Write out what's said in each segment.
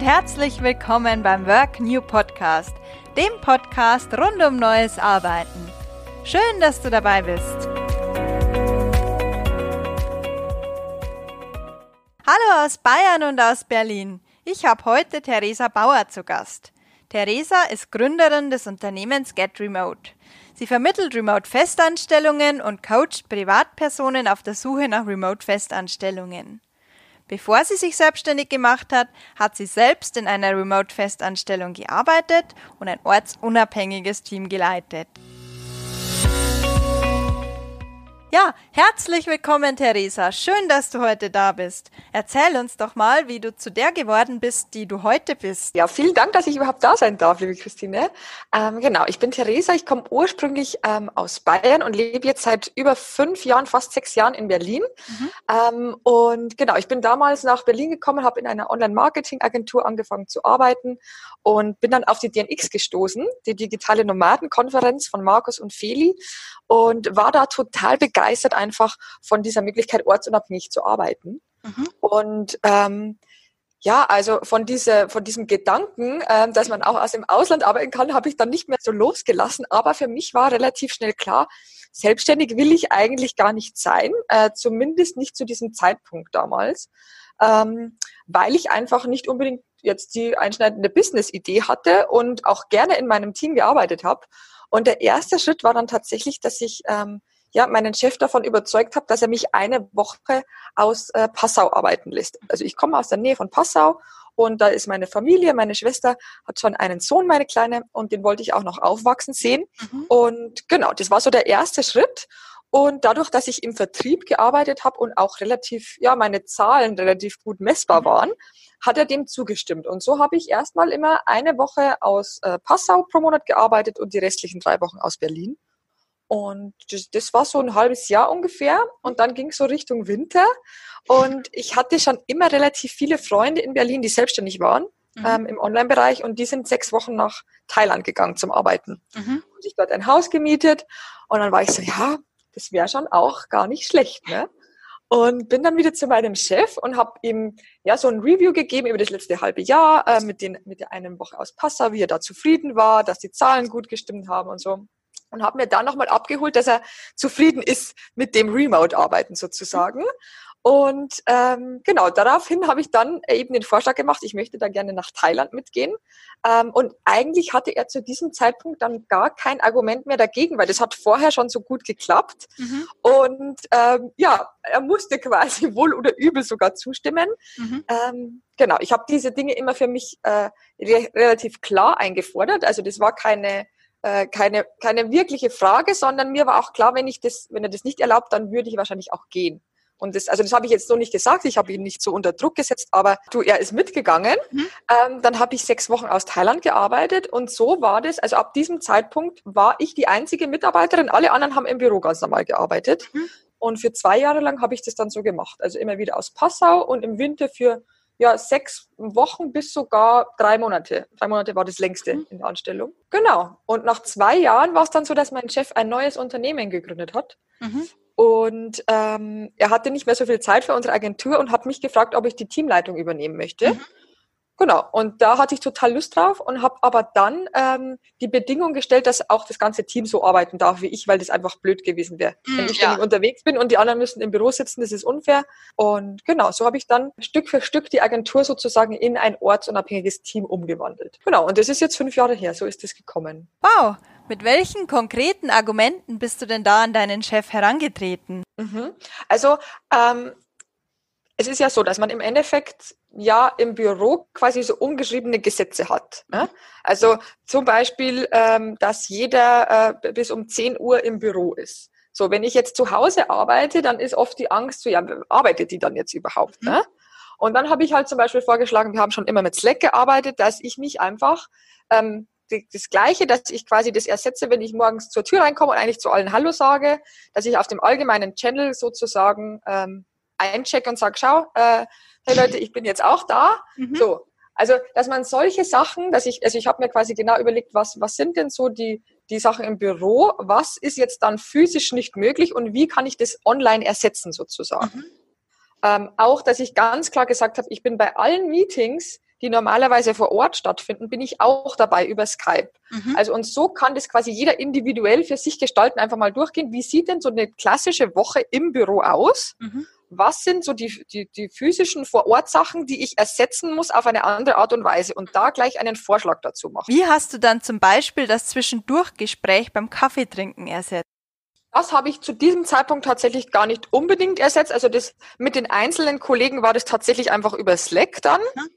und herzlich willkommen beim Work New Podcast, dem Podcast rund um neues Arbeiten. Schön, dass du dabei bist. Hallo aus Bayern und aus Berlin. Ich habe heute Theresa Bauer zu Gast. Theresa ist Gründerin des Unternehmens Get Remote. Sie vermittelt Remote-Festanstellungen und coacht Privatpersonen auf der Suche nach Remote-Festanstellungen. Bevor sie sich selbstständig gemacht hat, hat sie selbst in einer Remote-Festanstellung gearbeitet und ein ortsunabhängiges Team geleitet. Ja, herzlich willkommen, Theresa. Schön, dass du heute da bist. Erzähl uns doch mal, wie du zu der geworden bist, die du heute bist. Ja, vielen Dank, dass ich überhaupt da sein darf, liebe Christine. Ähm, genau, ich bin Theresa. Ich komme ursprünglich ähm, aus Bayern und lebe jetzt seit über fünf Jahren, fast sechs Jahren in Berlin. Mhm. Ähm, und genau, ich bin damals nach Berlin gekommen, habe in einer Online-Marketing-Agentur angefangen zu arbeiten und bin dann auf die DNX gestoßen, die digitale Nomadenkonferenz von Markus und Feli und war da total begeistert einfach von dieser Möglichkeit, ortsunabhängig zu arbeiten. Mhm. Und ähm, ja, also von, diese, von diesem Gedanken, ähm, dass man auch aus dem Ausland arbeiten kann, habe ich dann nicht mehr so losgelassen. Aber für mich war relativ schnell klar, selbstständig will ich eigentlich gar nicht sein, äh, zumindest nicht zu diesem Zeitpunkt damals, ähm, weil ich einfach nicht unbedingt jetzt die einschneidende Business-Idee hatte und auch gerne in meinem Team gearbeitet habe. Und der erste Schritt war dann tatsächlich, dass ich ähm, ja meinen Chef davon überzeugt habe, dass er mich eine Woche aus äh, Passau arbeiten lässt. Also ich komme aus der Nähe von Passau und da ist meine Familie, meine Schwester hat schon einen Sohn, meine Kleine, und den wollte ich auch noch aufwachsen sehen. Mhm. Und genau, das war so der erste Schritt. Und dadurch, dass ich im Vertrieb gearbeitet habe und auch relativ, ja, meine Zahlen relativ gut messbar mhm. waren, hat er dem zugestimmt. Und so habe ich erstmal immer eine Woche aus äh, Passau pro Monat gearbeitet und die restlichen drei Wochen aus Berlin. Und das, das war so ein halbes Jahr ungefähr. Und dann ging es so Richtung Winter. Und ich hatte schon immer relativ viele Freunde in Berlin, die selbstständig waren mhm. ähm, im Online-Bereich. Und die sind sechs Wochen nach Thailand gegangen zum Arbeiten. Mhm. Und ich dort ein Haus gemietet. Und dann war ich so, ja, das wäre schon auch gar nicht schlecht. Ne? Und bin dann wieder zu meinem Chef und habe ihm ja so ein Review gegeben über das letzte halbe Jahr äh, mit, den, mit der einen Woche aus Passau, wie er da zufrieden war, dass die Zahlen gut gestimmt haben und so. Und habe mir dann nochmal abgeholt, dass er zufrieden ist mit dem Remote-Arbeiten sozusagen. Und ähm, genau, daraufhin habe ich dann eben den Vorschlag gemacht, ich möchte da gerne nach Thailand mitgehen. Ähm, und eigentlich hatte er zu diesem Zeitpunkt dann gar kein Argument mehr dagegen, weil das hat vorher schon so gut geklappt. Mhm. Und ähm, ja, er musste quasi wohl oder übel sogar zustimmen. Mhm. Ähm, genau, ich habe diese Dinge immer für mich äh, re relativ klar eingefordert. Also das war keine äh, keine, keine wirkliche Frage, sondern mir war auch klar, wenn ich das, wenn er das nicht erlaubt, dann würde ich wahrscheinlich auch gehen. Und das, also das habe ich jetzt so nicht gesagt, ich habe ihn nicht so unter Druck gesetzt, aber du, er ist mitgegangen. Mhm. Ähm, dann habe ich sechs Wochen aus Thailand gearbeitet und so war das. Also ab diesem Zeitpunkt war ich die einzige Mitarbeiterin, alle anderen haben im Büro ganz normal gearbeitet. Mhm. Und für zwei Jahre lang habe ich das dann so gemacht. Also immer wieder aus Passau und im Winter für ja, sechs Wochen bis sogar drei Monate. Drei Monate war das längste mhm. in der Anstellung. Genau. Und nach zwei Jahren war es dann so, dass mein Chef ein neues Unternehmen gegründet hat. Mhm. Und ähm, er hatte nicht mehr so viel Zeit für unsere Agentur und hat mich gefragt, ob ich die Teamleitung übernehmen möchte. Mhm. Genau, und da hatte ich total Lust drauf und habe aber dann ähm, die Bedingung gestellt, dass auch das ganze Team so arbeiten darf wie ich, weil das einfach blöd gewesen wäre. Mm, Wenn ich ja. dann unterwegs bin und die anderen müssen im Büro sitzen, das ist unfair. Und genau, so habe ich dann Stück für Stück die Agentur sozusagen in ein ortsunabhängiges Team umgewandelt. Genau, und das ist jetzt fünf Jahre her, so ist es gekommen. Wow, mit welchen konkreten Argumenten bist du denn da an deinen Chef herangetreten? Mhm. Also ähm, es ist ja so, dass man im Endeffekt ja im Büro quasi so ungeschriebene Gesetze hat. Ne? Also zum Beispiel, ähm, dass jeder äh, bis um 10 Uhr im Büro ist. So, wenn ich jetzt zu Hause arbeite, dann ist oft die Angst so, ja, arbeitet die dann jetzt überhaupt? Ne? Und dann habe ich halt zum Beispiel vorgeschlagen, wir haben schon immer mit Slack gearbeitet, dass ich mich einfach ähm, das Gleiche, dass ich quasi das ersetze, wenn ich morgens zur Tür reinkomme und eigentlich zu allen Hallo sage, dass ich auf dem allgemeinen Channel sozusagen ähm, eincheck und sage, schau, äh, hey Leute, ich bin jetzt auch da. Mhm. So. Also, dass man solche Sachen, dass ich, also ich habe mir quasi genau überlegt, was, was sind denn so die, die Sachen im Büro, was ist jetzt dann physisch nicht möglich und wie kann ich das online ersetzen sozusagen. Mhm. Ähm, auch, dass ich ganz klar gesagt habe, ich bin bei allen Meetings die normalerweise vor Ort stattfinden, bin ich auch dabei über Skype. Mhm. Also und so kann das quasi jeder individuell für sich gestalten, einfach mal durchgehen. Wie sieht denn so eine klassische Woche im Büro aus? Mhm. Was sind so die, die, die physischen Vorortsachen, die ich ersetzen muss auf eine andere Art und Weise und da gleich einen Vorschlag dazu machen? Wie hast du dann zum Beispiel das Zwischendurchgespräch beim Kaffeetrinken ersetzt? Das habe ich zu diesem Zeitpunkt tatsächlich gar nicht unbedingt ersetzt. Also das mit den einzelnen Kollegen war das tatsächlich einfach über Slack dann. Mhm.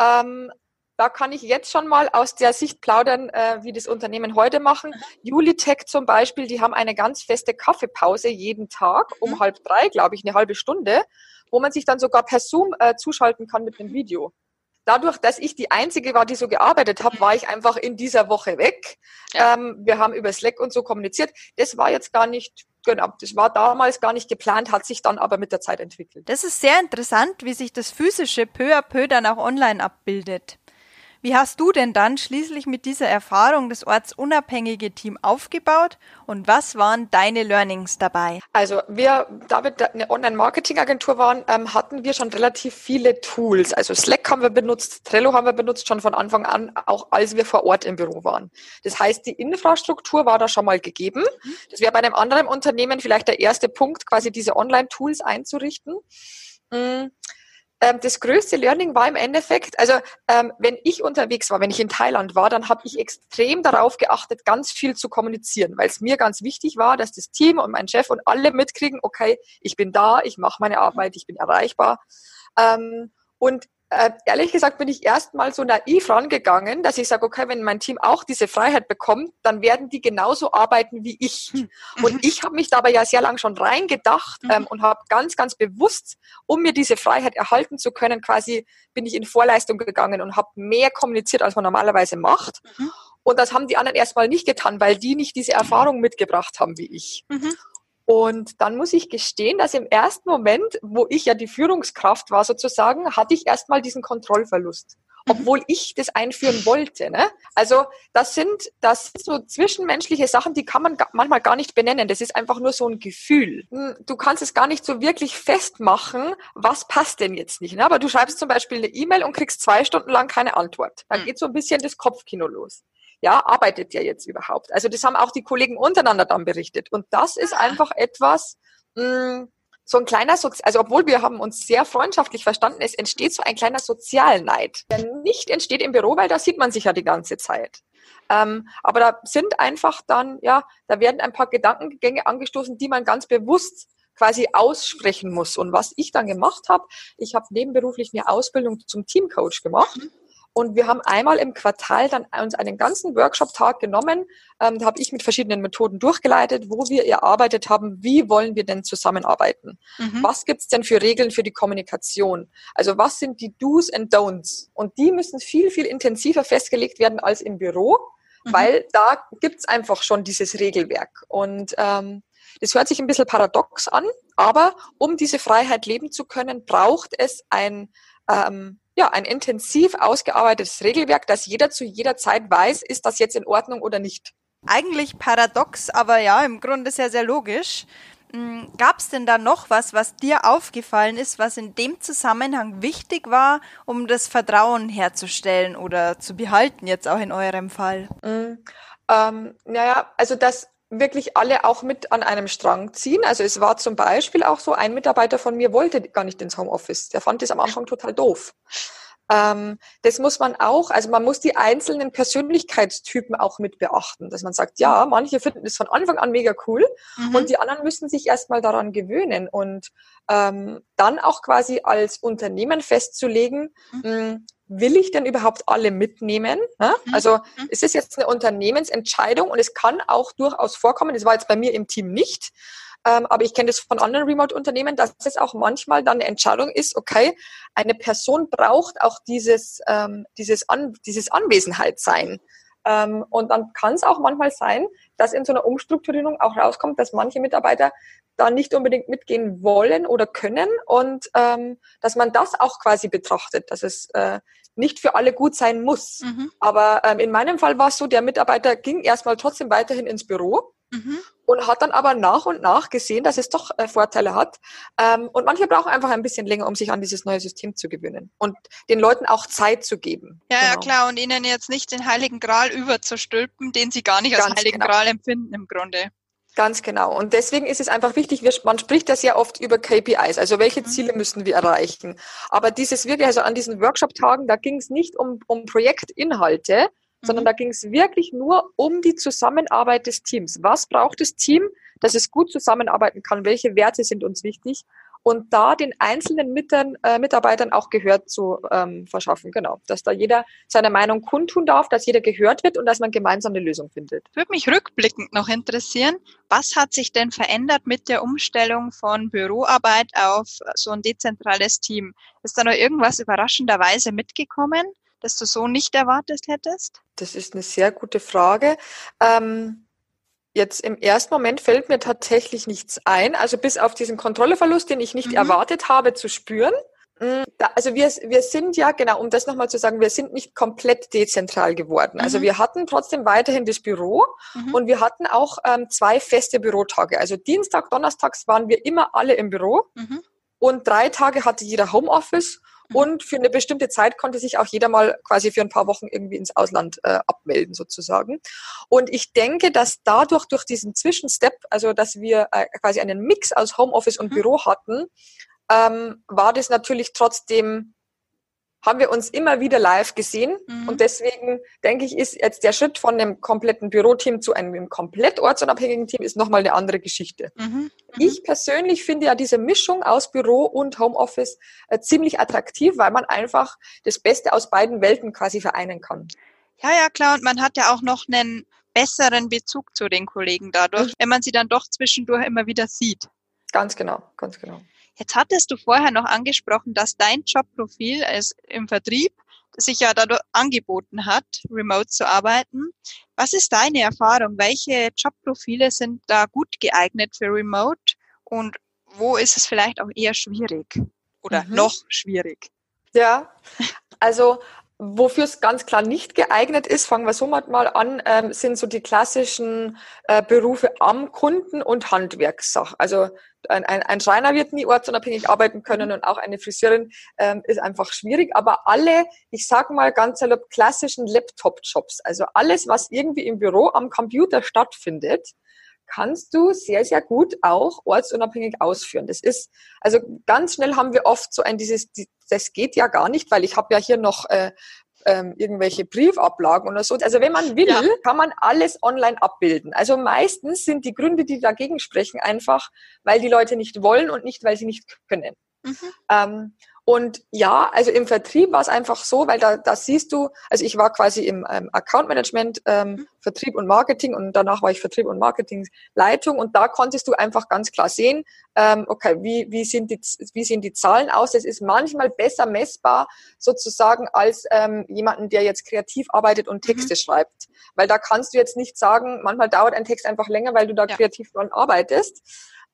Ähm, da kann ich jetzt schon mal aus der Sicht plaudern, äh, wie das Unternehmen heute machen. Mhm. Julitech zum Beispiel, die haben eine ganz feste Kaffeepause jeden Tag um mhm. halb drei, glaube ich, eine halbe Stunde, wo man sich dann sogar per Zoom äh, zuschalten kann mit einem Video dadurch, dass ich die Einzige war, die so gearbeitet habe, war ich einfach in dieser Woche weg. Ja. Ähm, wir haben über Slack und so kommuniziert. Das war jetzt gar nicht, genau, das war damals gar nicht geplant, hat sich dann aber mit der Zeit entwickelt. Das ist sehr interessant, wie sich das Physische peu à peu dann auch online abbildet. Wie hast du denn dann schließlich mit dieser Erfahrung das ortsunabhängige Team aufgebaut und was waren deine Learnings dabei? Also wir, da wir eine Online-Marketing-Agentur waren, ähm, hatten wir schon relativ viele Tools. Also Slack haben wir benutzt, Trello haben wir benutzt schon von Anfang an, auch als wir vor Ort im Büro waren. Das heißt, die Infrastruktur war da schon mal gegeben. Das wäre bei einem anderen Unternehmen vielleicht der erste Punkt, quasi diese Online-Tools einzurichten. Mhm ähm, das größte Learning war im Endeffekt, also ähm, wenn ich unterwegs war, wenn ich in Thailand war, dann habe ich extrem darauf geachtet, ganz viel zu kommunizieren, weil es mir ganz wichtig war, dass das Team und mein Chef und alle mitkriegen, okay, ich bin da, ich mache meine Arbeit, ich bin erreichbar. Ähm, und äh, ehrlich gesagt bin ich erstmal so naiv rangegangen, dass ich sage, okay, wenn mein Team auch diese Freiheit bekommt, dann werden die genauso arbeiten wie ich. Hm. Und mhm. ich habe mich dabei ja sehr lang schon reingedacht mhm. ähm, und habe ganz, ganz bewusst, um mir diese Freiheit erhalten zu können, quasi bin ich in Vorleistung gegangen und habe mehr kommuniziert, als man normalerweise macht. Mhm. Und das haben die anderen erstmal nicht getan, weil die nicht diese Erfahrung mitgebracht haben wie ich. Und dann muss ich gestehen, dass im ersten Moment, wo ich ja die Führungskraft war sozusagen, hatte ich erstmal diesen Kontrollverlust mhm. obwohl ich das einführen wollte. Ne? Also das sind, das sind so zwischenmenschliche Sachen, die kann man manchmal gar nicht benennen. Das ist einfach nur so ein Gefühl. Hm, du kannst es gar nicht so wirklich festmachen, was passt denn jetzt nicht. Ne? Aber du schreibst zum Beispiel eine E-Mail und kriegst zwei Stunden lang keine Antwort. Dann mhm. geht so ein bisschen das Kopfkino los ja, arbeitet der jetzt überhaupt? Also das haben auch die Kollegen untereinander dann berichtet. Und das ist ah. einfach etwas, mh, hm, so ein kleiner, Sozi also obwohl wir haben uns sehr freundschaftlich verstanden, es entsteht so ein kleiner Sozialneid, der nicht entsteht im Büro, weil da sieht man sich ja die ganze Zeit. Ähm, aber da sind einfach dann, ja, da werden ein paar Gedankengänge angestoßen, die man ganz bewusst quasi aussprechen muss. Und was ich dann gemacht habe, ich habe nebenberuflich eine Ausbildung zum Teamcoach gemacht. Mhm. Und wir haben einmal im Quartal dann uns einen ganzen Workshop-Tag genommen. Ähm, da habe ich mit verschiedenen Methoden durchgeleitet, wo wir erarbeitet haben, wie wollen wir denn zusammenarbeiten? Mhm. Was gibt's denn für Regeln für die Kommunikation? Also was sind die Do's and Don'ts? Und die müssen viel, viel intensiver festgelegt werden als im Büro, mhm. weil da gibt's einfach schon dieses Regelwerk. Und ähm, das hört sich ein bisschen paradox an, aber um diese Freiheit leben zu können, braucht es ein ähm, ja, ein intensiv ausgearbeitetes Regelwerk, dass jeder zu jeder Zeit weiß, ist das jetzt in Ordnung oder nicht. Eigentlich paradox, aber ja, im Grunde sehr, sehr logisch. Hm, Gab es denn da noch was, was dir aufgefallen ist, was in dem Zusammenhang wichtig war, um das Vertrauen herzustellen oder zu behalten, jetzt auch in eurem Fall? Mm, ähm, naja, also das wirklich alle auch mit an einem Strang ziehen. Also es war zum Beispiel auch so, ein Mitarbeiter von mir wollte gar nicht ins Homeoffice. Der fand das am Anfang total doof. Ähm, das muss man auch, also man muss die einzelnen Persönlichkeitstypen auch mit beachten, dass man sagt, ja, manche finden das von Anfang an mega cool mhm. und die anderen müssen sich erstmal daran gewöhnen und ähm, dann auch quasi als Unternehmen festzulegen, mhm. mh, will ich denn überhaupt alle mitnehmen? Ne? Mhm. Also mhm. es ist jetzt eine Unternehmensentscheidung und es kann auch durchaus vorkommen, das war jetzt bei mir im Team nicht, ähm, aber ich kenne das von anderen Remote-Unternehmen, dass es auch manchmal dann eine Entscheidung ist, okay, eine Person braucht auch dieses, ähm, dieses, An dieses Anwesenheit Ähm, und dann kann es auch manchmal sein, dass in so einer Umstrukturierung auch rauskommt, dass manche Mitarbeiter da nicht unbedingt mitgehen wollen oder können und ähm, dass man das auch quasi betrachtet, dass es äh, nicht für alle gut sein muss. Mhm. Aber ähm, in meinem Fall war es so, der Mitarbeiter ging erstmal trotzdem weiterhin ins Büro Mhm. Und hat dann aber nach und nach gesehen, dass es doch äh, Vorteile hat. Ähm, und manche brauchen einfach ein bisschen länger, um sich an dieses neue System zu gewöhnen und den Leuten auch Zeit zu geben. Ja, genau. ja klar. Und ihnen jetzt nicht den Heiligen Gral überzustülpen, den sie gar nicht als Ganz Heiligen genau. Gral empfinden im Grunde. Ganz genau. Und deswegen ist es einfach wichtig, wir, man spricht ja sehr oft über KPIs, also welche mhm. Ziele müssen wir erreichen. Aber dieses wirklich, also an diesen Workshop-Tagen, da ging es nicht um, um Projektinhalte. Sondern da ging es wirklich nur um die Zusammenarbeit des Teams. Was braucht das Team, dass es gut zusammenarbeiten kann? Welche Werte sind uns wichtig? und da den einzelnen Mittern, äh, Mitarbeitern auch Gehör zu ähm, verschaffen. Genau, dass da jeder seine Meinung kundtun darf, dass jeder gehört wird und dass man gemeinsam eine Lösung findet. Würde mich rückblickend noch interessieren, was hat sich denn verändert mit der Umstellung von Büroarbeit auf so ein dezentrales Team? Ist da noch irgendwas überraschenderweise mitgekommen, das du so nicht erwartet hättest? Das ist eine sehr gute Frage. Ähm, Jetzt im ersten Moment fällt mir tatsächlich nichts ein, also bis auf diesen Kontrolleverlust, den ich nicht mhm. erwartet habe zu spüren. Mm, also wir, wir sind ja, genau, um das nochmal zu sagen, wir sind nicht komplett dezentral geworden. Also mhm. wir hatten trotzdem weiterhin das Büro mhm. und wir hatten auch ähm, zwei feste Bürotage. Also Dienstag, Donnerstags waren wir immer alle im Büro mhm. Und drei Tage hatte jeder Homeoffice Mhm. Und für eine bestimmte Zeit konnte sich auch jeder mal quasi für ein paar Wochen irgendwie ins Ausland äh, abmelden sozusagen. Und ich denke, dass dadurch, durch diesen Zwischenstep, also dass wir äh, quasi einen Mix aus Homeoffice und mhm. Büro hatten, ähm, war das natürlich trotzdem haben wir uns immer wieder live gesehen. Mhm. Und deswegen denke ich, ist jetzt der Schritt von einem kompletten Büroteam zu einem komplett ortsunabhängigen Team ist nochmal eine andere Geschichte. Mhm. Mhm. Ich persönlich finde ja diese Mischung aus Büro und Homeoffice äh, ziemlich attraktiv, weil man einfach das Beste aus beiden Welten quasi vereinen kann. Ja, ja, klar. Und man hat ja auch noch einen besseren Bezug zu den Kollegen dadurch, mhm. wenn man sie dann doch zwischendurch immer wieder sieht. Ganz genau, ganz genau. Jetzt hattest du vorher noch angesprochen, dass dein Jobprofil als im Vertrieb sich ja dadurch angeboten hat, remote zu arbeiten. Was ist deine Erfahrung? Welche Jobprofile sind da gut geeignet für remote und wo ist es vielleicht auch eher schwierig oder mhm. noch schwierig? Ja, also Wofür es ganz klar nicht geeignet ist, fangen wir so mal an, ähm, sind so die klassischen äh, Berufe am Kunden und Handwerkssachen. Also ein, ein, ein Schreiner wird nie ortsunabhängig arbeiten können und auch eine Friseurin ähm, ist einfach schwierig. Aber alle, ich sage mal ganz salopp, klassischen Laptop-Jobs, also alles, was irgendwie im Büro am Computer stattfindet, kannst du sehr, sehr gut auch ortsunabhängig ausführen. Das ist, also ganz schnell haben wir oft so ein dieses, das geht ja gar nicht, weil ich habe ja hier noch äh, ähm, irgendwelche Briefablagen oder so. Also wenn man will, ja. kann man alles online abbilden. Also meistens sind die Gründe, die dagegen sprechen, einfach, weil die Leute nicht wollen und nicht, weil sie nicht können. Mhm. Ähm, und ja, also im Vertrieb war es einfach so, weil da, da siehst du, also ich war quasi im ähm, Account Management, ähm, mhm. Vertrieb und Marketing und danach war ich Vertrieb und Marketingleitung und da konntest du einfach ganz klar sehen, ähm, okay, wie, wie, sind die, wie sehen die Zahlen aus? Das ist manchmal besser messbar sozusagen als ähm, jemanden, der jetzt kreativ arbeitet und Texte mhm. schreibt. Weil da kannst du jetzt nicht sagen, manchmal dauert ein Text einfach länger, weil du da ja. kreativ dran arbeitest.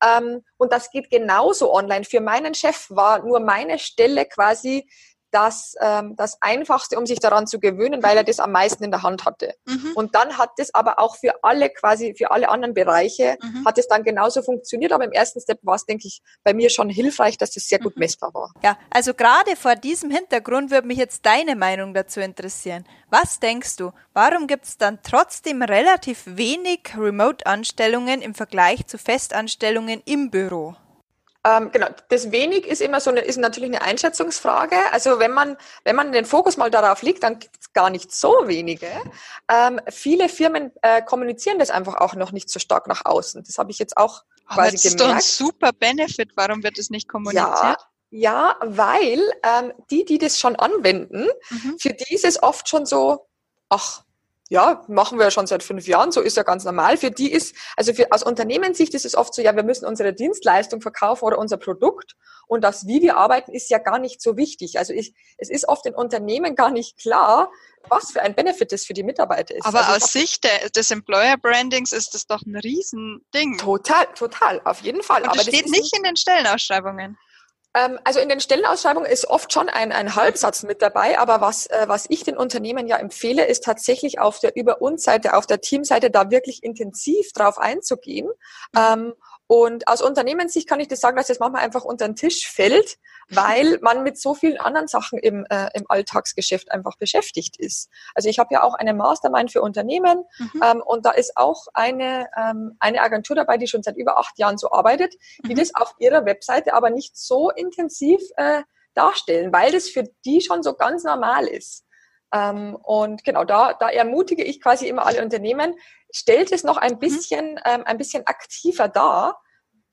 Ähm, und das geht genauso online. Für meinen Chef war nur meine Stelle quasi das, ähm, das Einfachste, um sich daran zu gewöhnen, weil er das am meisten in der Hand hatte. Mhm. Und dann hat das aber auch für alle quasi, für alle anderen Bereiche, mhm. hat es dann genauso funktioniert. Aber im ersten Step war es, denke ich, bei mir schon hilfreich, dass das sehr gut mhm. messbar war. Ja, also gerade vor diesem Hintergrund würde mich jetzt deine Meinung dazu interessieren. Was denkst du, warum gibt es dann trotzdem relativ wenig Remote-Anstellungen im Vergleich zu Festanstellungen im Büro? Ähm, genau, das wenig ist immer so eine, ist natürlich eine Einschätzungsfrage. Also wenn man, wenn man den Fokus mal darauf legt, dann gibt es gar nicht so wenige. Ähm, viele Firmen äh, kommunizieren das einfach auch noch nicht so stark nach außen. Das habe ich jetzt auch Aber quasi das ist gemerkt. doch ein super Benefit. Warum wird es nicht kommuniziert? Ja, ja weil ähm, die, die das schon anwenden, mhm. für die ist es oft schon so, ach, ja, machen wir ja schon seit fünf Jahren, so ist ja ganz normal. Für die ist, also für, aus Unternehmenssicht ist es oft so, ja, wir müssen unsere Dienstleistung verkaufen oder unser Produkt und das, wie wir arbeiten, ist ja gar nicht so wichtig. Also ich, es ist oft in Unternehmen gar nicht klar, was für ein Benefit das für die Mitarbeiter ist. Aber also aus Sicht des Employer Brandings ist das doch ein Riesending. Total, total, auf jeden Fall. Und das Aber steht das nicht in den Stellenausschreibungen. Ähm, also in den Stellenausschreibungen ist oft schon ein, ein Halbsatz mit dabei, aber was, äh, was ich den Unternehmen ja empfehle, ist tatsächlich auf der Über uns Seite, auf der Teamseite da wirklich intensiv drauf einzugehen. Ähm, und aus Unternehmenssicht kann ich das sagen, dass das manchmal einfach unter den Tisch fällt, weil man mit so vielen anderen Sachen im, äh, im Alltagsgeschäft einfach beschäftigt ist. Also ich habe ja auch eine Mastermind für Unternehmen mhm. ähm, und da ist auch eine, ähm, eine Agentur dabei, die schon seit über acht Jahren so arbeitet, die mhm. das auf ihrer Webseite aber nicht so intensiv äh, darstellen, weil das für die schon so ganz normal ist. Ähm, und genau, da, da ermutige ich quasi immer alle Unternehmen, stellt es noch ein mhm. bisschen, mhm. ähm, ein bisschen aktiver dar.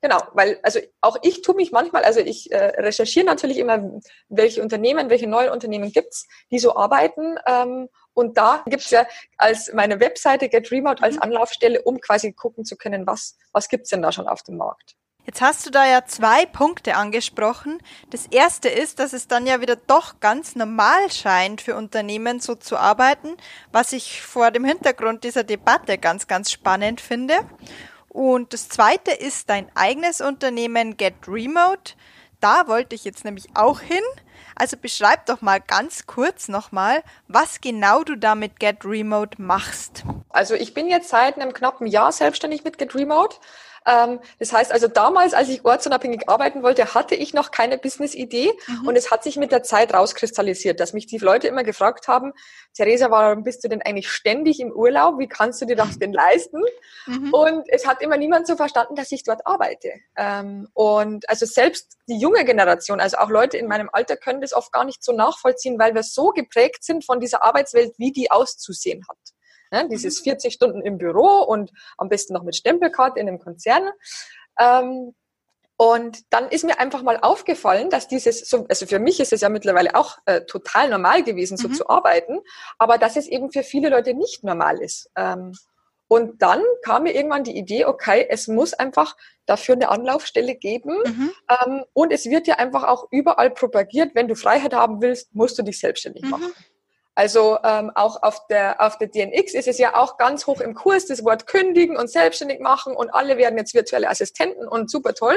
Genau, weil also auch ich tue mich manchmal, also ich äh, recherchiere natürlich immer, welche Unternehmen, welche neue Unternehmen gibt's, die so arbeiten. Ähm, und da gibt's ja als meine Webseite Get Remote als mhm. Anlaufstelle, um quasi gucken zu können, was, was gibt's denn da schon auf dem Markt. Jetzt hast du da ja zwei Punkte angesprochen. Das erste ist, dass es dann ja wieder doch ganz normal scheint, für Unternehmen so zu arbeiten, was ich vor dem Hintergrund dieser Debatte ganz, ganz spannend finde. Und das zweite ist dein eigenes Unternehmen Get Remote. Da wollte ich jetzt nämlich auch hin. Also beschreib doch mal ganz kurz nochmal, was genau du da mit Get Remote machst. Also ich bin jetzt seit einem knappen Jahr selbstständig mit Get Remote. Ähm, das heißt also damals, als ich ortsunabhängig arbeiten wollte, hatte ich noch keine Business-Idee mhm. und es hat sich mit der Zeit rauskristallisiert, dass mich die Leute immer gefragt haben, Theresa, warum bist du denn eigentlich ständig im Urlaub? Wie kannst du dir das denn leisten? Mhm. Und es hat immer niemand so verstanden, dass ich dort arbeite. Ähm, und also selbst die junge Generation, also auch Leute in meinem Alter können das oft gar nicht so nachvollziehen, weil wir so geprägt sind von dieser Arbeitswelt, wie die auszusehen hat. Ne? Dieses 40 mhm. Stunden im Büro und am besten noch mit Stempelkarte in einem Konzern. Ähm, und dann ist mir einfach mal aufgefallen, dass dieses, so, also für mich ist es ja mittlerweile auch äh, total normal gewesen, so mhm. zu arbeiten, aber dass es eben für viele Leute nicht normal ist. Ähm, und dann kam mir irgendwann die Idee, okay, es muss einfach dafür eine Anlaufstelle geben. Mhm. Ähm, und es wird ja einfach auch überall propagiert, wenn du Freiheit haben willst, musst du dich selbstständig mhm. Also ähm, auch auf der, auf der DNX ist es ja auch ganz hoch im Kurs, das Wort kündigen und selbstständig machen und alle werden jetzt virtuelle Assistenten und super toll.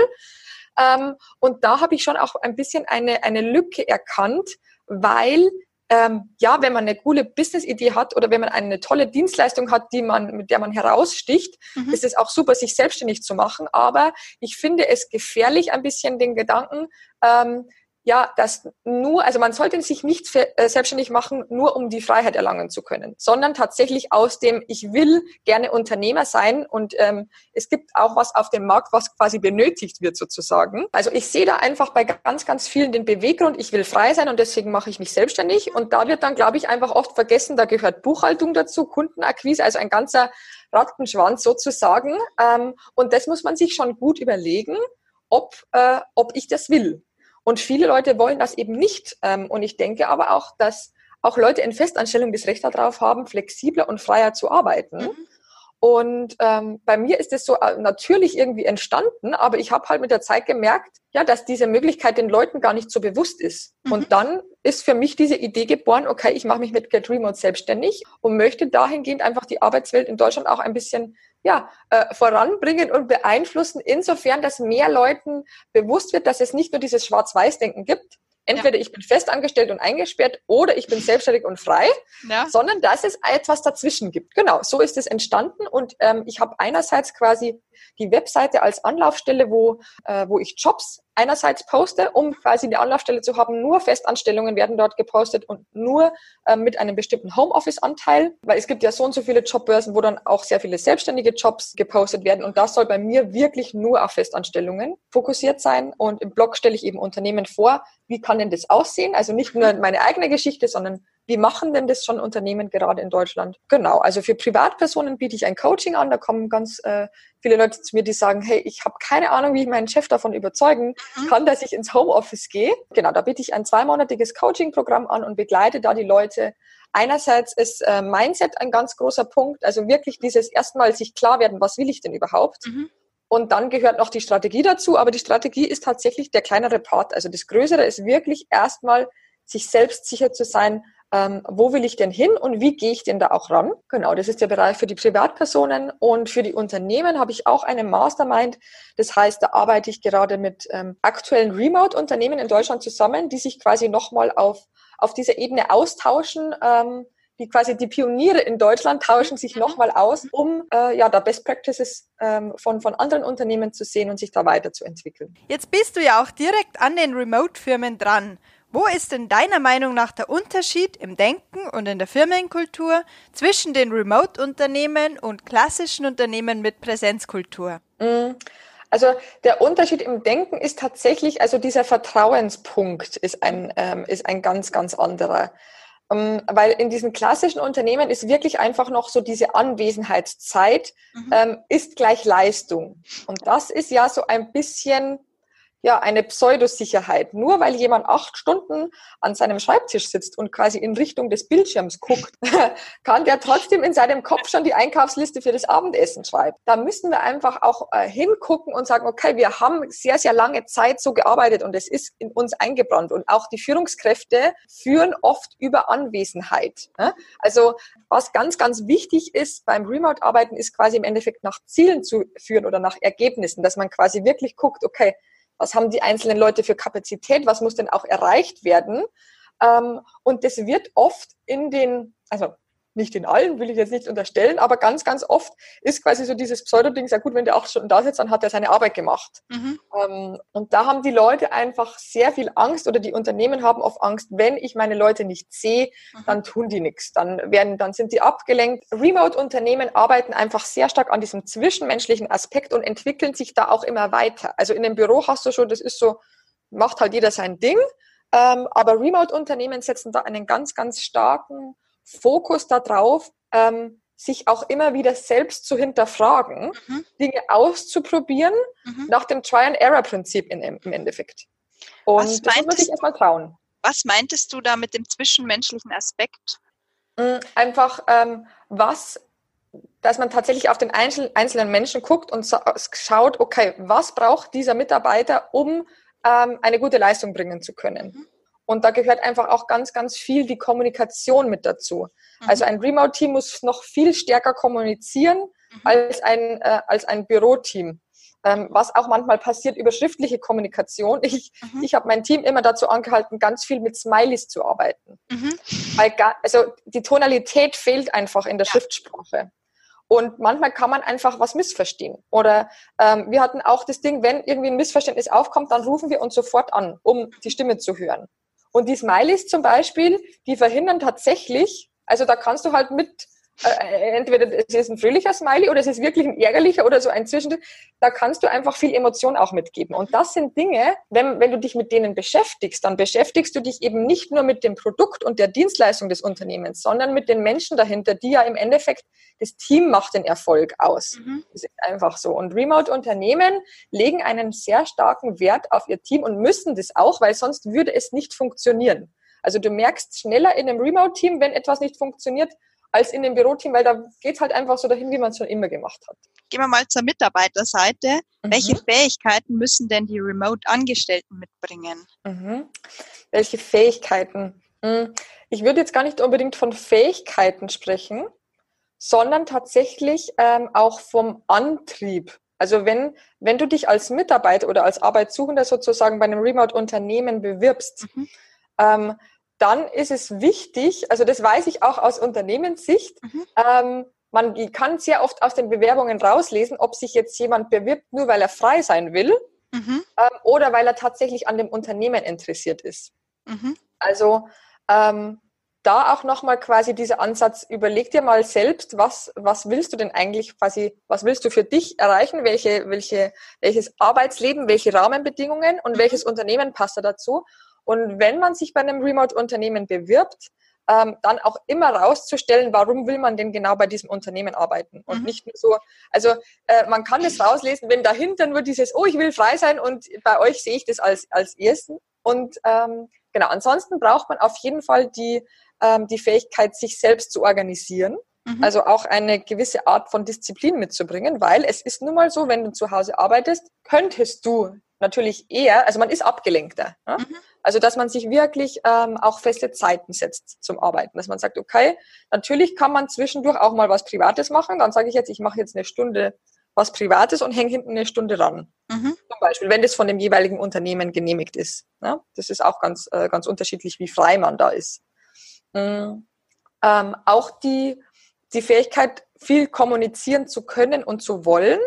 Ähm, und da habe ich schon auch ein bisschen eine, eine Lücke erkannt, weil ähm, ja, wenn man eine coole Business-Idee hat oder wenn man eine tolle Dienstleistung hat, die man, mit der man heraussticht, mhm. ist es auch super, sich selbstständig zu machen. Aber ich finde es gefährlich, ein bisschen den Gedanken, ähm, ja, dass nur, also man sollte sich nicht äh, selbstständig machen, nur um die Freiheit erlangen zu können, sondern tatsächlich aus dem, ich will gerne Unternehmer sein und ähm, es gibt auch was auf dem Markt, was quasi benötigt wird sozusagen. Also ich sehe da einfach bei ganz, ganz vielen den Beweggrund, ich will frei sein und deswegen mache ich mich selbstständig und da wird dann, glaube ich, einfach oft vergessen, da gehört Buchhaltung dazu, Kundenakquise, also ein ganzer Rattenschwanz sozusagen ähm, und das muss man sich schon gut überlegen, ob, äh, ob ich das will. Und viele Leute wollen das eben nicht. Ähm, und ich denke aber auch, dass auch Leute in Festanstellung das Recht darauf haben, flexibler und freier zu arbeiten. Mhm. Und ähm, bei mir ist es so äh, natürlich irgendwie entstanden, aber ich habe halt mit der Zeit gemerkt, ja, dass diese Möglichkeit den Leuten gar nicht so bewusst ist. Mhm. Und dann ist für mich diese Idee geboren, okay, ich mache mich mit Get Remote selbstständig und möchte dahingehend einfach die Arbeitswelt in Deutschland auch ein bisschen ja, äh, voranbringen und beeinflussen, insofern, dass mehr Leuten bewusst wird, dass es nicht nur dieses Schwarz-Weiß-Denken gibt, Entweder ja. ich bin festangestellt und eingesperrt oder ich bin selbstständig und frei, ja. sondern dass es etwas dazwischen gibt. Genau, so ist es entstanden und ähm, ich habe einerseits quasi die Webseite als Anlaufstelle, wo, äh, wo ich Jobs einerseits poste, um quasi eine Anlaufstelle zu haben. Nur Festanstellungen werden dort gepostet und nur äh, mit einem bestimmten Homeoffice-Anteil, weil es gibt ja so und so viele Jobbörsen, wo dann auch sehr viele selbstständige Jobs gepostet werden und das soll bei mir wirklich nur auf Festanstellungen fokussiert sein und im Blog stelle ich eben Unternehmen vor, wie kann denn das aussehen? Also nicht nur meine eigene Geschichte, sondern wie machen denn das schon Unternehmen gerade in Deutschland? Genau, also für Privatpersonen biete ich ein Coaching an. Da kommen ganz äh, viele Leute zu mir, die sagen, hey, ich habe keine Ahnung, wie ich meinen Chef davon überzeugen mhm. kann, dass ich ins Homeoffice gehe. Genau, da biete ich ein zweimonatiges Coaching-Programm an und begleite da die Leute. Einerseits ist äh, Mindset ein ganz großer Punkt, also wirklich dieses erstmal sich klar werden, was will ich denn überhaupt? Mhm. Und dann gehört noch die Strategie dazu, aber die Strategie ist tatsächlich der kleinere Part. Also das Größere ist wirklich erstmal sich selbst sicher zu sein, ähm, wo will ich denn hin und wie gehe ich denn da auch ran? Genau, das ist der Bereich für die Privatpersonen und für die Unternehmen habe ich auch eine Mastermind. Das heißt, da arbeite ich gerade mit ähm, aktuellen Remote-Unternehmen in Deutschland zusammen, die sich quasi nochmal auf, auf dieser Ebene austauschen. Ähm, die quasi die Pioniere in Deutschland tauschen sich mhm. nochmal aus, um äh, ja da Best Practices ähm, von, von anderen Unternehmen zu sehen und sich da weiterzuentwickeln. Jetzt bist du ja auch direkt an den Remote-Firmen dran. Wo ist denn deiner Meinung nach der Unterschied im Denken und in der Firmenkultur zwischen den Remote-Unternehmen und klassischen Unternehmen mit Präsenzkultur? Mm, also der Unterschied im Denken ist tatsächlich, also dieser Vertrauenspunkt ist ein, ähm, ist ein ganz, ganz anderer. Ähm, weil in diesen klassischen Unternehmen ist wirklich einfach noch so diese Anwesenheitszeit mhm. ähm, ist gleich Leistung. Und das ist ja so ein bisschen ja eine Pseudosicherheit. Nur weil jemand acht Stunden an seinem Schreibtisch sitzt und quasi in Richtung des Bildschirms guckt, kann der trotzdem in seinem Kopf schon die Einkaufsliste für das Abendessen schreiben. Da müssen wir einfach auch äh, hingucken und sagen, okay, wir haben sehr, sehr lange Zeit so gearbeitet und es ist in uns eingebrannt. Und auch die Führungskräfte führen oft über Anwesenheit. Ne? Also was ganz, ganz wichtig ist beim Remote-Arbeiten, ist quasi im Endeffekt nach Zielen zu führen oder nach Ergebnissen, dass man quasi wirklich guckt, okay, was haben die einzelnen Leute für Kapazität, was muss denn auch erreicht werden. Ähm, und das wird oft in den, also nicht in allen, will ich jetzt nicht unterstellen, aber ganz, ganz oft ist quasi so dieses Pseudo-Ding, sehr gut, wenn der auch schon da sitzt, dann hat er seine Arbeit gemacht. Mhm. Ähm, und da haben die Leute einfach sehr viel Angst oder die Unternehmen haben oft Angst, wenn ich meine Leute nicht sehe, mhm. dann tun die nichts. Dann werden, dann sind die abgelenkt. Remote-Unternehmen arbeiten einfach sehr stark an diesem zwischenmenschlichen Aspekt und entwickeln sich da auch immer weiter. Also in dem Büro hast du schon, das ist so, macht halt jeder sein Ding. Ähm, aber Remote-Unternehmen setzen da einen ganz, ganz starken Fokus darauf, ähm, sich auch immer wieder selbst zu hinterfragen, mhm. Dinge auszuprobieren, mhm. nach dem Try-and-Error-Prinzip im Endeffekt. Und was das muss sich erstmal trauen. Was meintest du da mit dem zwischenmenschlichen Aspekt? Mm, einfach, ähm, was, dass man tatsächlich auf den einzelnen Menschen guckt und schaut, okay, was braucht dieser Mitarbeiter, um ähm, eine gute Leistung bringen zu können? Mhm. Und da gehört einfach auch ganz, ganz viel die Kommunikation mit dazu. Mhm. Also ein Remote-Team muss noch viel stärker kommunizieren mhm. als ein, äh, als ein Büroteam. Ähm, was auch manchmal passiert über schriftliche Kommunikation. Ich, mhm. ich habe mein Team immer dazu angehalten, ganz viel mit Smileys zu arbeiten. Mhm. Weil gar, also die Tonalität fehlt einfach in der ja. Schriftsprache. Und manchmal kann man einfach was missverstehen. Oder ähm, wir hatten auch das Ding, wenn irgendwie ein Missverständnis aufkommt, dann rufen wir uns sofort an, um die Stimme zu hören. Und die Smileys zum Beispiel, die verhindern tatsächlich, also da kannst du halt mit äh, entweder es ist ein fröhlicher Smiley oder es ist wirklich ein ärgerlicher oder so ein Zwischendurch. Da kannst du einfach viel Emotion auch mitgeben. Und das sind Dinge, wenn, wenn du dich mit denen beschäftigst, dann beschäftigst du dich eben nicht nur mit dem Produkt und der Dienstleistung des Unternehmens, sondern mit den Menschen dahinter, die ja im Endeffekt das Team macht den Erfolg aus. Mhm. Das ist einfach so. Und Remote-Unternehmen legen einen sehr starken Wert auf ihr Team und müssen das auch, weil sonst würde es nicht funktionieren. Also du merkst schneller in einem Remote-Team, wenn etwas nicht funktioniert, als in dem Büroteam, weil da geht es halt einfach so dahin, wie man es schon immer gemacht hat. Gehen wir mal zur Mitarbeiterseite. Mhm. Welche Fähigkeiten müssen denn die Remote-Angestellten mitbringen? Mhm. Welche Fähigkeiten? Hm, ich würde jetzt gar nicht unbedingt von Fähigkeiten sprechen, sondern tatsächlich ähm, auch vom Antrieb. Also wenn, wenn du dich als Mitarbeiter oder als Arbeitssuchender sozusagen bei einem Remote-Unternehmen bewirbst, mhm. ähm, dann ist es wichtig, also das weiß ich auch aus Unternehmenssicht, mhm. ähm, man kann sehr oft aus den Bewerbungen rauslesen, ob sich jetzt jemand bewirbt, nur weil er frei sein will mhm. ähm, oder weil er tatsächlich an dem Unternehmen interessiert ist. Mhm. Also ähm, da auch nochmal quasi dieser Ansatz, überleg dir mal selbst, was, was willst du denn eigentlich quasi, was willst du für dich erreichen, welche, welche, welches Arbeitsleben, welche Rahmenbedingungen und mhm. welches Unternehmen passt da dazu und wenn man sich bei einem Remote-Unternehmen bewirbt, ähm, dann auch immer rauszustellen, warum will man denn genau bei diesem Unternehmen arbeiten und mhm. nicht nur so, also äh, man kann das rauslesen, wenn dahinter nur dieses, oh, ich will frei sein und bei euch sehe ich das als, als ersten und ähm, genau, ansonsten braucht man auf jeden Fall die, ähm, die Fähigkeit, sich selbst zu organisieren. Mhm. Also auch eine gewisse Art von Disziplin mitzubringen, weil es ist nun mal so, wenn du zu Hause arbeitest, könntest du natürlich eher, also man ist abgelenkter. Ne? Mhm. Also dass man sich wirklich ähm, auch feste Zeiten setzt zum Arbeiten. Dass man sagt, okay, natürlich kann man zwischendurch auch mal was Privates machen. Dann sage ich jetzt, ich mache jetzt eine Stunde was Privates und hänge hinten eine Stunde ran. Mhm. Zum Beispiel, wenn das von dem jeweiligen Unternehmen genehmigt ist. Ja? Das ist auch ganz, äh, ganz unterschiedlich, wie frei man da ist. Mhm. Ähm, auch die, die Fähigkeit, viel kommunizieren zu können und zu wollen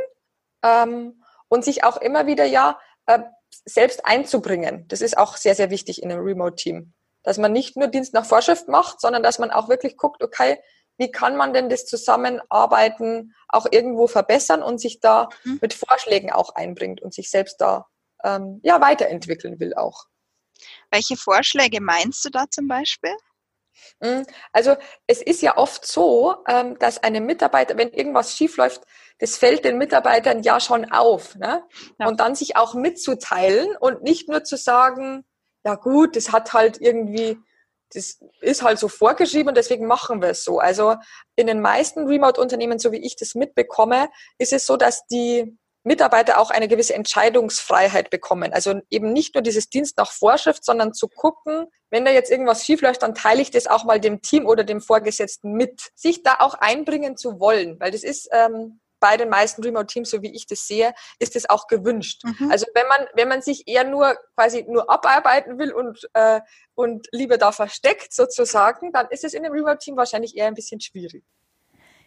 ähm, und sich auch immer wieder ja äh, selbst einzubringen. Das ist auch sehr, sehr wichtig in einem Remote-Team. Dass man nicht nur Dienst nach Vorschrift macht, sondern dass man auch wirklich guckt, okay, wie kann man denn das Zusammenarbeiten auch irgendwo verbessern und sich da mhm. mit Vorschlägen auch einbringt und sich selbst da ähm, ja weiterentwickeln will auch. Welche Vorschläge meinst du da zum Beispiel? Hm, also es ist ja oft so, ähm, dass eine Mitarbeiter, wenn irgendwas schiefläuft, das fällt den Mitarbeitern ja schon auf. Ne? Ja. Und dann sich auch mitzuteilen und nicht nur zu sagen, ja gut, das hat halt irgendwie, das ist halt so vorgeschrieben und deswegen machen wir es so. Also in den meisten Remote-Unternehmen, so wie ich das mitbekomme, ist es so, dass die Mitarbeiter auch eine gewisse Entscheidungsfreiheit bekommen. Also eben nicht nur dieses Dienst nach Vorschrift, sondern zu gucken, wenn da jetzt irgendwas schiefläuft, dann teile ich das auch mal dem Team oder dem Vorgesetzten mit. Sich da auch einbringen zu wollen, weil das ist ähm, bei den meisten Remote-Teams, so wie ich das sehe, ist es auch gewünscht. Mhm. Also wenn man, wenn man sich eher nur quasi nur abarbeiten will und, äh, und lieber da versteckt sozusagen, dann ist es in dem Remote-Team wahrscheinlich eher ein bisschen schwierig.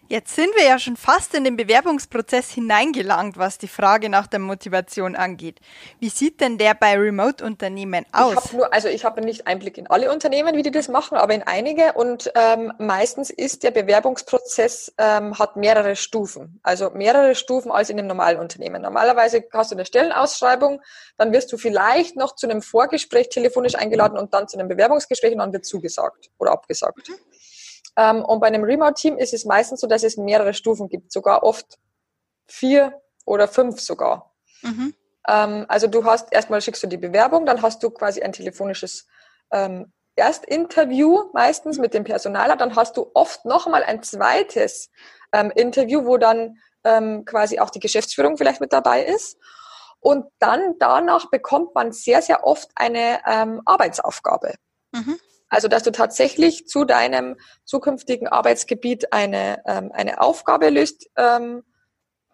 Jetzt sind wir ja schon fast in den Bewerbungsprozess hineingelangt, was die Frage nach der Motivation angeht. Wie sieht denn der bei Remote-Unternehmen aus? Ich nur, also ich habe nicht Einblick in alle Unternehmen, wie die das machen, aber in einige. Und ähm, meistens ist der Bewerbungsprozess ähm, hat mehrere Stufen, also mehrere Stufen als in einem normalen Unternehmen. Normalerweise hast du eine Stellenausschreibung, dann wirst du vielleicht noch zu einem Vorgespräch telefonisch eingeladen und dann zu einem Bewerbungsgespräch und dann wird zugesagt oder abgesagt. Mhm. Ähm, und bei einem Remote-Team ist es meistens so, dass es mehrere Stufen gibt, sogar oft vier oder fünf sogar. Mhm. Ähm, also du hast erstmal schickst du die Bewerbung, dann hast du quasi ein telefonisches ähm, Erstinterview meistens mit dem Personaler, dann hast du oft nochmal ein zweites ähm, Interview, wo dann ähm, quasi auch die Geschäftsführung vielleicht mit dabei ist. Und dann danach bekommt man sehr, sehr oft eine ähm, Arbeitsaufgabe. Mhm. Also, dass du tatsächlich zu deinem zukünftigen Arbeitsgebiet eine, ähm, eine Aufgabe löst. Ähm,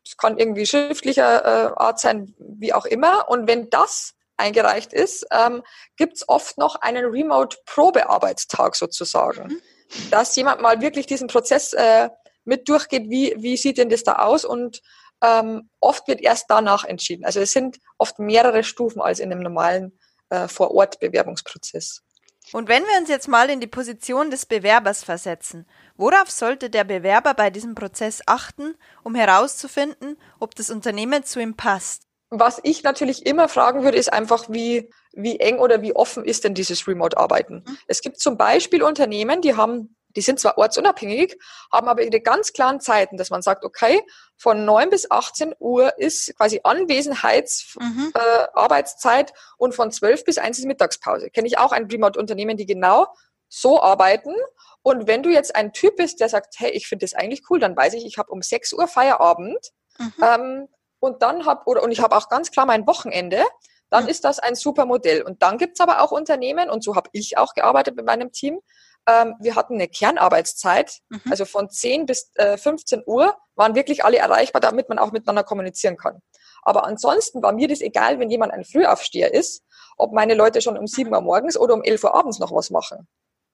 es kann irgendwie schriftlicher äh, Art sein, wie auch immer. Und wenn das eingereicht ist, ähm, gibt es oft noch einen Remote-Probearbeitstag sozusagen. Mhm. Dass jemand mal wirklich diesen Prozess äh, mit durchgeht, wie, wie sieht denn das da aus? Und ähm, oft wird erst danach entschieden. Also es sind oft mehrere Stufen als in einem normalen äh, Vor-Ort-Bewerbungsprozess. Und wenn wir uns jetzt mal in die Position des Bewerbers versetzen, worauf sollte der Bewerber bei diesem Prozess achten, um herauszufinden, ob das Unternehmen zu ihm passt? Was ich natürlich immer fragen würde, ist einfach, wie, wie eng oder wie offen ist denn dieses Remote-Arbeiten? Mhm. Es gibt zum Beispiel Unternehmen, die haben die sind zwar ortsunabhängig, haben aber ihre ganz klaren Zeiten, dass man sagt, okay, von 9 bis 18 Uhr ist quasi Anwesenheitsarbeitszeit mhm. äh, und von 12 bis 1 ist Mittagspause. Kenne ich auch ein Remote-Unternehmen, die genau so arbeiten. Und wenn du jetzt ein Typ bist, der sagt, hey, ich finde das eigentlich cool, dann weiß ich, ich habe um 6 Uhr Feierabend mhm. ähm, und dann habe, oder und ich habe auch ganz klar mein Wochenende, dann mhm. ist das ein super Modell. Und dann gibt's aber auch Unternehmen, und so habe ich auch gearbeitet mit meinem Team, ähm, wir hatten eine Kernarbeitszeit, mhm. also von 10 bis äh, 15 Uhr waren wirklich alle erreichbar, damit man auch miteinander kommunizieren kann. Aber ansonsten war mir das egal, wenn jemand ein Frühaufsteher ist, ob meine Leute schon um 7 Uhr morgens oder um 11 Uhr abends noch was machen.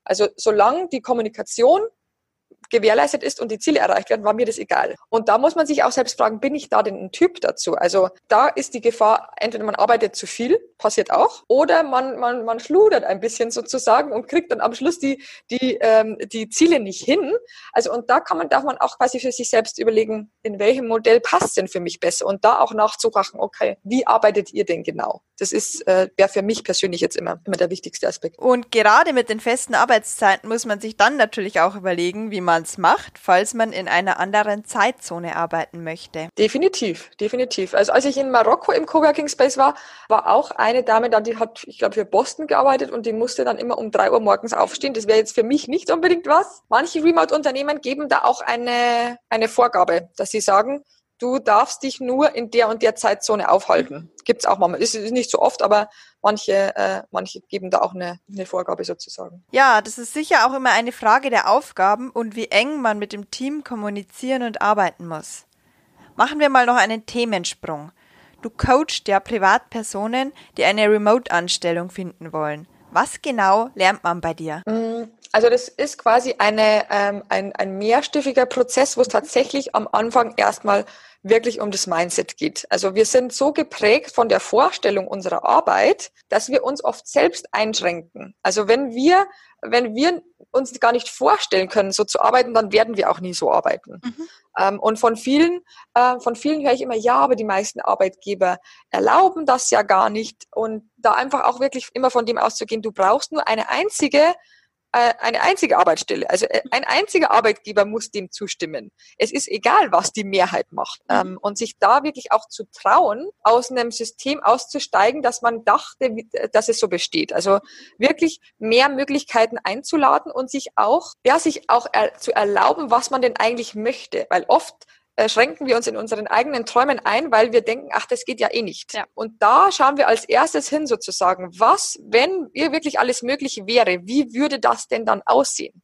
Also solange die Kommunikation gewährleistet ist und die Ziele erreicht werden, war mir das egal. Und da muss man sich auch selbst fragen, bin ich da denn ein Typ dazu? Also da ist die Gefahr, entweder man arbeitet zu viel, passiert auch, oder man, man, man schludert ein bisschen sozusagen und kriegt dann am Schluss die, die, ähm, die Ziele nicht hin. Also und da kann man, darf man auch quasi für sich selbst überlegen, in welchem Modell passt denn für mich besser und da auch nachzukachen, okay, wie arbeitet ihr denn genau? Das ist, äh, wäre für mich persönlich jetzt immer, immer der wichtigste Aspekt. Und gerade mit den festen Arbeitszeiten muss man sich dann natürlich auch überlegen, wie man es macht, falls man in einer anderen Zeitzone arbeiten möchte. Definitiv, definitiv. Also als ich in Marokko im Coworking Space war, war auch eine Dame da, die hat, ich glaube, für Boston gearbeitet und die musste dann immer um drei Uhr morgens aufstehen. Das wäre jetzt für mich nicht unbedingt was. Manche Remote-Unternehmen geben da auch eine, eine Vorgabe, dass sie sagen, du darfst dich nur in der und der Zeitzone aufhalten. Gibt's auch mal. Ist, ist nicht so oft, aber manche, äh, manche geben da auch eine, eine Vorgabe sozusagen. Ja, das ist sicher auch immer eine Frage der Aufgaben und wie eng man mit dem Team kommunizieren und arbeiten muss. Machen wir mal noch einen Themensprung. Du coachst ja Privatpersonen, die eine Remote-Anstellung finden wollen. Was genau lernt man bei dir? Mm, also das ist quasi eine, ähm, ein, ein mehrstufiger Prozess, wo es tatsächlich am Anfang erstmal wirklich um das Mindset geht. Also wir sind so geprägt von der Vorstellung unserer Arbeit, dass wir uns oft selbst einschränken. Also wenn wir, wenn wir uns gar nicht vorstellen können, so zu arbeiten, dann werden wir auch nie so arbeiten. Mhm. Ähm, und von vielen, äh, von vielen höre ich immer, ja, aber die meisten Arbeitgeber erlauben das ja gar nicht. Und da einfach auch wirklich immer von dem auszugehen, du brauchst nur eine einzige eine einzige Arbeitsstelle. Also äh, ein einziger Arbeitgeber muss dem zustimmen. Es ist egal, was die Mehrheit macht. Mhm. Ähm, und sich da wirklich auch zu trauen, aus einem System auszusteigen, dass man dachte, äh, dass es so besteht. Also wirklich mehr Möglichkeiten einzuladen und sich auch, ja, sich auch zu erlauben, was man denn eigentlich möchte. Weil oft äh, schränken wir uns in unseren eigenen Träumen ein, weil wir denken, ach, das geht ja eh nicht. Ja. Und da schauen wir als erstes hin sozusagen, was, wenn ihr wirklich alles möglich wäre, wie würde das denn dann aussehen?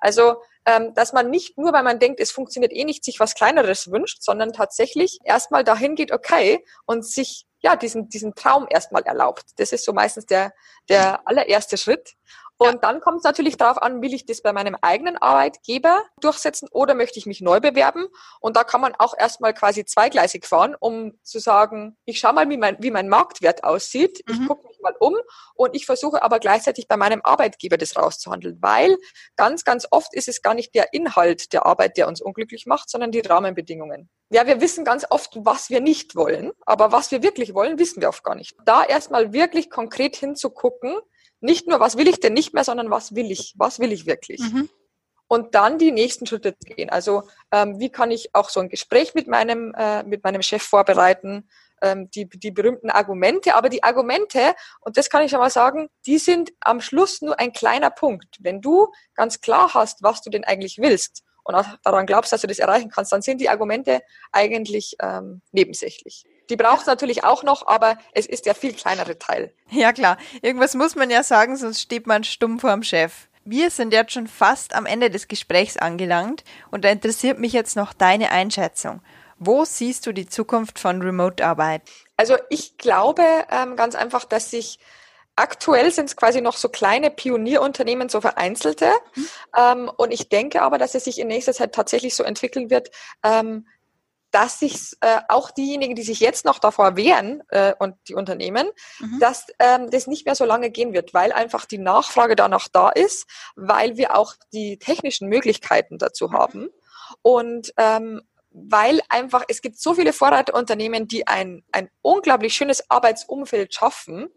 Also, ähm, dass man nicht nur, weil man denkt, es funktioniert eh nicht, sich was Kleineres wünscht, sondern tatsächlich erstmal dahin geht, okay, und sich ja diesen, diesen Traum erstmal erlaubt. Das ist so meistens der, der allererste Schritt. Und dann kommt es natürlich darauf an, will ich das bei meinem eigenen Arbeitgeber durchsetzen oder möchte ich mich neu bewerben? Und da kann man auch erstmal quasi zweigleisig fahren, um zu sagen, ich schaue mal, wie mein, wie mein Marktwert aussieht, mhm. ich gucke mich mal um und ich versuche aber gleichzeitig bei meinem Arbeitgeber das rauszuhandeln, weil ganz, ganz oft ist es gar nicht der Inhalt der Arbeit, der uns unglücklich macht, sondern die Rahmenbedingungen. Ja, wir wissen ganz oft, was wir nicht wollen, aber was wir wirklich wollen, wissen wir oft gar nicht. Da erstmal wirklich konkret hinzugucken, nicht nur, was will ich denn nicht mehr, sondern was will ich? Was will ich wirklich? Mhm. Und dann die nächsten Schritte gehen. Also ähm, wie kann ich auch so ein Gespräch mit meinem, äh, mit meinem Chef vorbereiten? Ähm, die, die berühmten Argumente. Aber die Argumente, und das kann ich schon mal sagen, die sind am Schluss nur ein kleiner Punkt. Wenn du ganz klar hast, was du denn eigentlich willst und daran glaubst, dass du das erreichen kannst, dann sind die Argumente eigentlich ähm, nebensächlich. Die braucht es natürlich auch noch, aber es ist der viel kleinere Teil. Ja klar, irgendwas muss man ja sagen, sonst steht man stumm vorm Chef. Wir sind jetzt schon fast am Ende des Gesprächs angelangt und da interessiert mich jetzt noch deine Einschätzung. Wo siehst du die Zukunft von Remote-Arbeit? Also ich glaube ähm, ganz einfach, dass sich Aktuell sind es quasi noch so kleine Pionierunternehmen, so vereinzelte. Mhm. Ähm, und ich denke aber, dass es sich in nächster Zeit tatsächlich so entwickeln wird, ähm, dass sich äh, auch diejenigen, die sich jetzt noch davor wehren äh, und die Unternehmen, mhm. dass ähm, das nicht mehr so lange gehen wird, weil einfach die Nachfrage danach da ist, weil wir auch die technischen Möglichkeiten dazu mhm. haben und ähm, weil einfach es gibt so viele Vorreiterunternehmen, die ein ein unglaublich schönes Arbeitsumfeld schaffen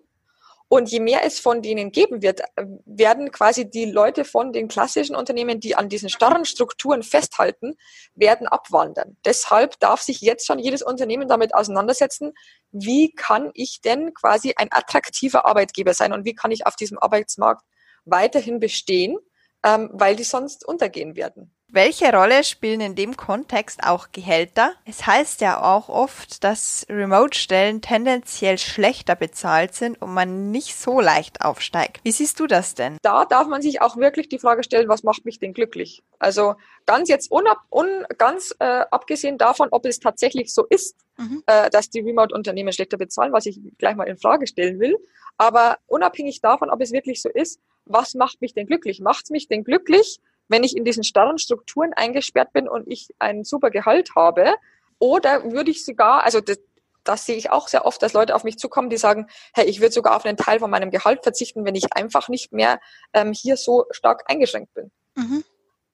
und je mehr es von denen geben wird, werden quasi die Leute von den klassischen Unternehmen, die an diesen starren Strukturen festhalten, werden abwandern. Deshalb darf sich jetzt schon jedes Unternehmen damit auseinandersetzen, wie kann ich denn quasi ein attraktiver Arbeitgeber sein und wie kann ich auf diesem Arbeitsmarkt weiterhin bestehen, ähm, weil die sonst untergehen werden. Welche Rolle spielen in dem Kontext auch Gehälter? Es heißt ja auch oft, dass Remote-Stellen tendenziell schlechter bezahlt sind und man nicht so leicht aufsteigt. Wie siehst du das denn? Da darf man sich auch wirklich die Frage stellen, was macht mich denn glücklich? Also ganz jetzt unab, un, ganz äh, abgesehen davon, ob es tatsächlich so ist, mhm. äh, dass die Remote-Unternehmen schlechter bezahlen, was ich gleich mal in Frage stellen will. Aber unabhängig davon, ob es wirklich so ist, was macht mich denn glücklich? Macht es mich denn glücklich, wenn ich in diesen starren Strukturen eingesperrt bin und ich ein super Gehalt habe? Oder würde ich sogar, also das, das sehe ich auch sehr oft, dass Leute auf mich zukommen, die sagen, hey, ich würde sogar auf einen Teil von meinem Gehalt verzichten, wenn ich einfach nicht mehr ähm, hier so stark eingeschränkt bin. Mhm.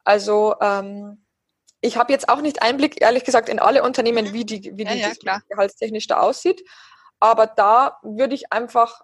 Also ähm, ich habe jetzt auch nicht Einblick, ehrlich gesagt, in alle Unternehmen, mhm. wie die, wie ja, die ja, gehaltstechnisch da aussieht. Aber da würde ich einfach,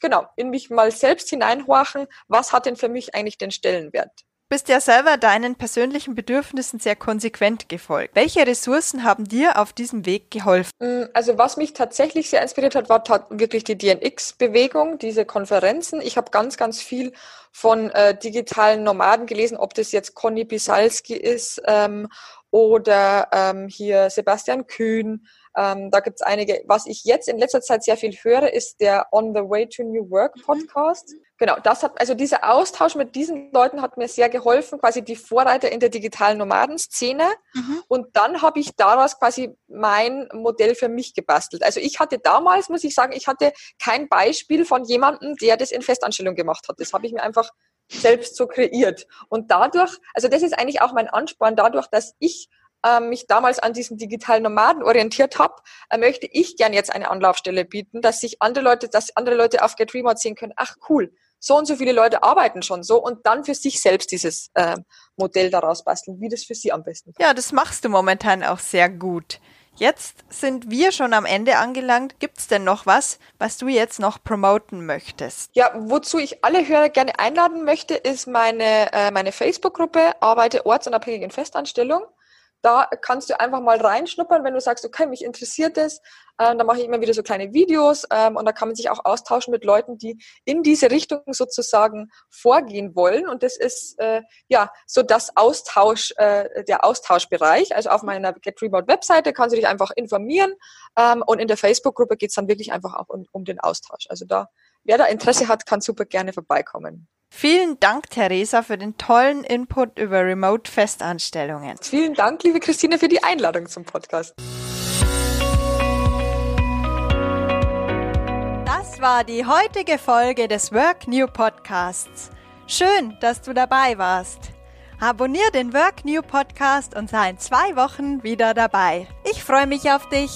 genau, in mich mal selbst hineinhorchen, was hat denn für mich eigentlich den Stellenwert? Bist ja selber deinen persönlichen Bedürfnissen sehr konsequent gefolgt. Welche Ressourcen haben dir auf diesem Weg geholfen? Mm, also was mich tatsächlich sehr inspiriert hat, war wirklich die DNX-Bewegung, diese Konferenzen. Ich habe ganz, ganz viel von äh, digitalen Nomaden gelesen, ob das jetzt Conny Bisalski ist ähm, oder ähm, hier Sebastian Kühn. Ähm, da gibt's einige. Was ich jetzt in letzter Zeit sehr viel höre, ist der On the Way to New Work mhm. Podcast. Mhm. Genau, das hat, also dieser Austausch mit diesen Leuten hat mir sehr geholfen, quasi die Vorreiter in der digitalen Nomadenszene. Mhm. Und dann habe ich daraus quasi mein Modell für mich gebastelt. Also ich hatte damals, muss ich sagen, ich hatte kein Beispiel von jemandem, der das in Festanstellung gemacht hat. Das habe ich mir einfach selbst so kreiert. Und dadurch, also das ist eigentlich auch mein Ansporn, dadurch, dass ich äh, mich damals an diesen digitalen Nomaden orientiert habe, äh, möchte ich gern jetzt eine Anlaufstelle bieten, dass sich andere Leute, dass andere Leute auf Get Remote sehen können, ach cool, so und so viele Leute arbeiten schon so und dann für sich selbst dieses äh, Modell daraus basteln, wie das für sie am besten passt. Ja, das machst du momentan auch sehr gut. Jetzt sind wir schon am Ende angelangt. Gibt es denn noch was, was du jetzt noch promoten möchtest? Ja, wozu ich alle Hörer gerne einladen möchte, ist meine, äh, meine Facebook-Gruppe Arbeite ortsunabhängig in Festanstellung. Da kannst du einfach mal reinschnuppern, wenn du sagst, okay, mich interessiert es. Ähm, da mache ich immer wieder so kleine Videos ähm, und da kann man sich auch austauschen mit Leuten, die in diese Richtung sozusagen vorgehen wollen. Und das ist äh, ja so das Austausch, äh, der Austauschbereich. Also auf meiner Get Remote Webseite kannst du dich einfach informieren ähm, und in der Facebook-Gruppe geht es dann wirklich einfach auch um, um den Austausch. Also da, wer da Interesse hat, kann super gerne vorbeikommen. Vielen Dank, Theresa, für den tollen Input über Remote-Festanstellungen. Vielen Dank, liebe Christine, für die Einladung zum Podcast. Das war die heutige Folge des Work New Podcasts. Schön, dass du dabei warst. Abonnier den Work New Podcast und sei in zwei Wochen wieder dabei. Ich freue mich auf dich.